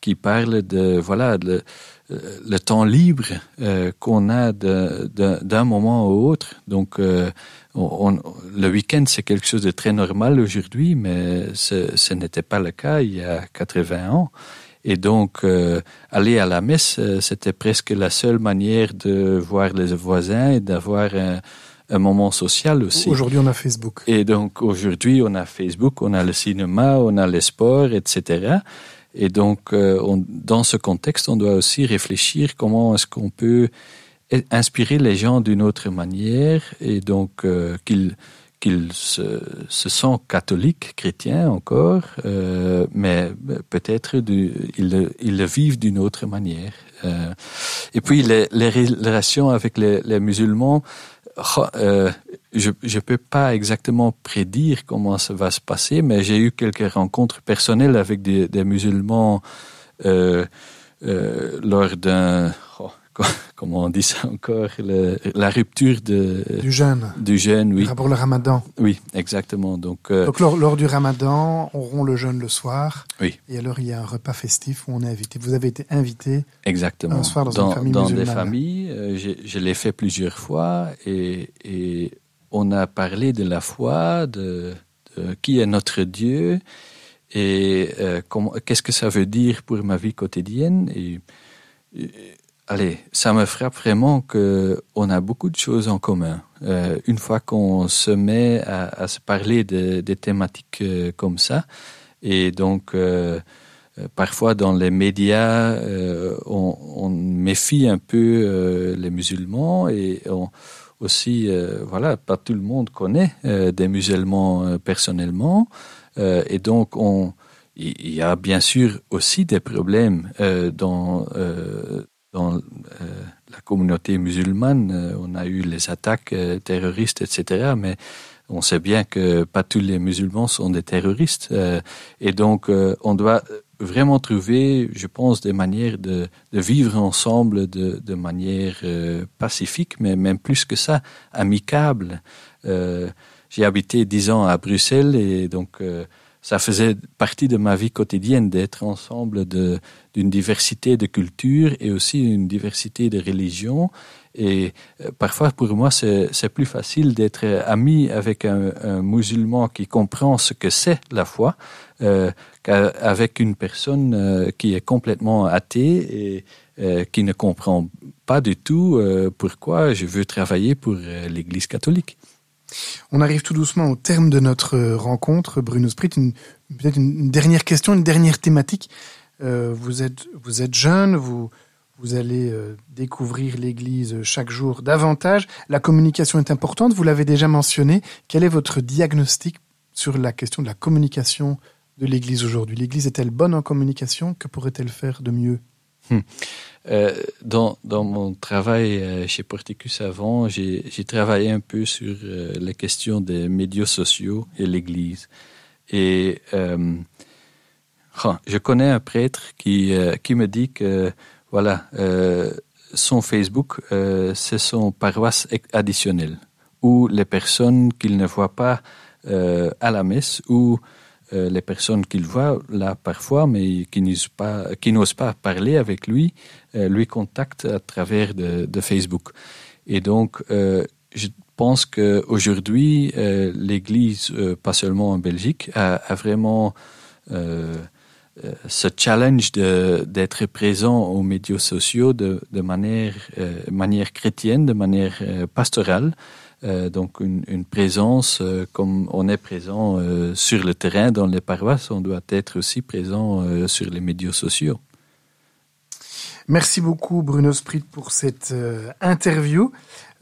qui parlent de, voilà, de, euh, le temps libre euh, qu'on a d'un moment au autre. Donc, euh, on, le week-end, c'est quelque chose de très normal aujourd'hui, mais ce, ce n'était pas le cas il y a 80 ans. Et donc, aller à la messe, c'était presque la seule manière de voir les voisins et d'avoir un, un, moment social aussi. Aujourd'hui, on a Facebook. Et donc, aujourd'hui, on a Facebook, on a le cinéma, on a le sport, etc. Et donc, euh, dans ce contexte, on doit aussi réfléchir comment est-ce qu'on peut inspirer les gens d'une autre manière et donc euh, qu'ils qu'ils se, se sont catholiques, chrétiens encore, euh, mais peut-être ils, ils, le vivent d'une autre manière. Et puis les, relations avec les musulmans, euh, je ne peux pas exactement prédire comment ça va se passer, mais j'ai eu quelques rencontres personnelles avec des, des musulmans euh, euh, lors d'un [LAUGHS] comment on dit ça encore, la rupture de, du jeûne. Du jeûne, oui. Pour le ramadan. Oui, exactement. Donc, euh, Donc lors, du ramadan, on rompt le jeûne le soir. Oui. Et alors, il y a un repas festif où on est invité. Vous avez été invité exactement. un soir dans, une famille Dans des familles, euh, je, l'ai fait plusieurs fois et, et, on a parlé de la foi, de, de qui est notre Dieu et euh, qu'est-ce que ça veut dire pour ma vie quotidienne. et allez, ça me frappe vraiment que on a beaucoup de choses en commun. Euh, une fois qu'on se met à, se parler de, des thématiques euh, comme ça, et donc euh, parfois dans les médias, on, méfie un peu les musulmans et on, aussi, voilà, pas tout le monde connaît des musulmans personnellement, et donc on il y a bien sûr aussi des problèmes dans dans euh, la communauté musulmane, euh, on a eu les attaques euh, terroristes, etc. Mais on sait bien que pas tous les musulmans sont des terroristes. et donc, on doit vraiment trouver, je pense, des manières de, vivre ensemble de, de manière pacifique, mais même plus que ça, amicable. J'ai habité dix ans à Bruxelles et donc ça faisait partie de ma vie quotidienne d'être ensemble d'une diversité de cultures et aussi une diversité de religions. Et euh, parfois, pour moi, c'est plus facile d'être ami avec un, musulman qui comprend ce que c'est la foi euh, qu'avec une personne euh, qui est complètement athée et euh, qui ne comprend pas du tout euh, pourquoi je veux travailler pour euh, l'Église catholique. On arrive tout doucement au terme de notre rencontre, Bruno Sprit. Peut-être une, dernière question, une dernière thématique. Euh, vous êtes vous êtes jeune, vous vous allez euh, découvrir l'Église chaque jour davantage. La communication est importante. Vous l'avez déjà mentionné. Quel est votre diagnostic sur la question de la communication de l'Église aujourd'hui? L'Église est-elle bonne en communication? Que pourrait-elle faire de mieux? Hmm. Euh, dans, mon travail euh, chez Porticus avant, j'ai travaillé un peu sur euh, les questions des médias sociaux et l'Église. Et oh, je connais un prêtre qui, me dit que voilà, son Facebook, c'est son paroisse additionnelle, où les personnes qu'il ne voit pas à la messe ou euh, les personnes qu'il voit là parfois, mais qui n'osent pas, qui n'osent pas parler avec lui, euh, lui contactent à travers de, Facebook. Et donc, euh, je pense qu'aujourd'hui, l'Église, pas seulement en Belgique, a, vraiment ce challenge d'être présent aux médias sociaux de, de manière, manière chrétienne, de manière pastorale. Euh, donc une, présence euh, comme on est présent euh, sur le terrain dans les paroisses, on doit être aussi présent sur les médias sociaux. Merci beaucoup Bruno Sprit pour cette interview.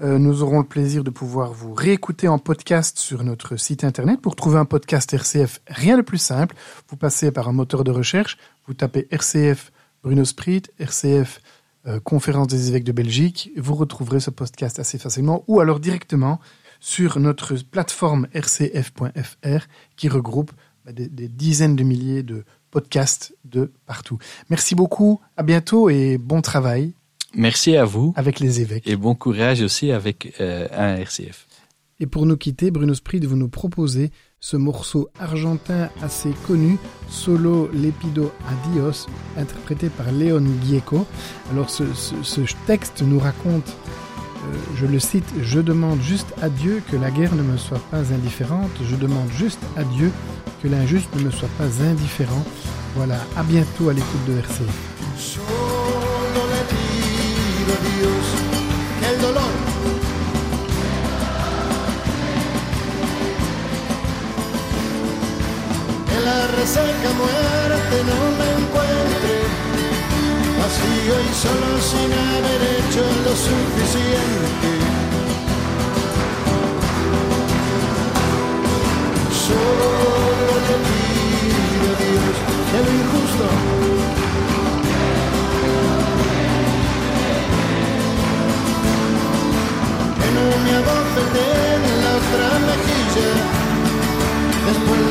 Nous aurons le plaisir de pouvoir vous réécouter en podcast sur notre site internet. Pour trouver un podcast RCF, rien de plus simple. Vous passez par un moteur de recherche, vous tapez RCF Bruno Sprit, RCF euh, Conférence des évêques de Belgique. Vous retrouverez ce podcast assez facilement ou alors directement sur notre plateforme rcf.fr qui regroupe bah, des, des dizaines de milliers de podcasts de partout. Merci beaucoup, à bientôt et bon travail Merci à vous avec les évêques. et bon courage aussi avec euh, un RCF. Et pour nous quitter, Bruno Sprit, vous nous proposez ce morceau argentin assez connu, Solo Lepido Adios, interprété par Leon Gieco. Alors ce, texte nous raconte, euh, je le cite, Je demande juste à Dieu que la guerre ne me soit pas indifférente, je demande juste à Dieu que l'injuste ne me soit pas indifférent. Voilà, à bientôt à l'écoute de RCF. Reseca muerte no me encuentre vacío y solo sin haber hecho lo suficiente. Solo le pido a Dios que lo injusto que no me abofeten en la otra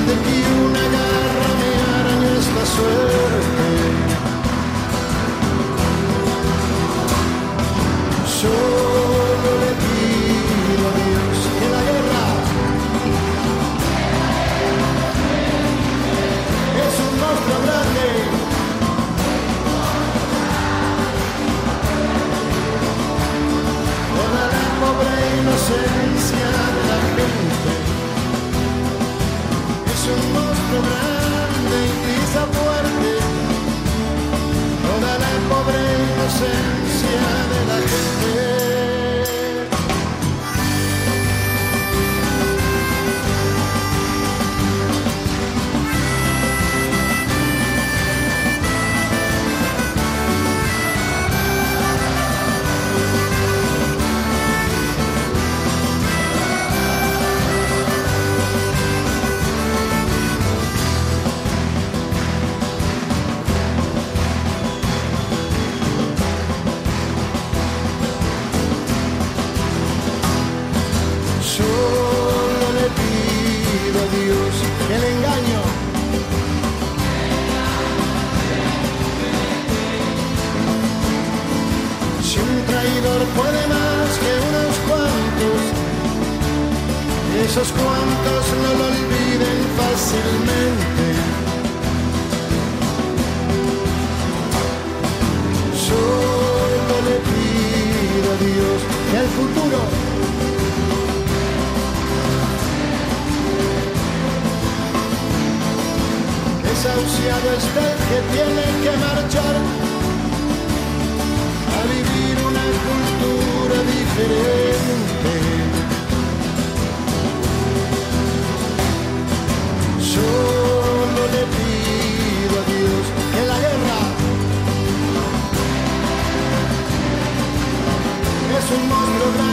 de que una garra me arañó esta suerte. Solo le pido a Dios que la guerra es un monstruo grande. La pobre inocencia inocencia de la gente. El engaño Si un traidor puede más que unos cuantos, esos cuantos no lo olviden fácilmente. Solo le pido a Dios que el futuro desahuciado está el que tiene que marchar a vivir una cultura diferente. Solo le pido a Dios que la guerra es un monstruo grande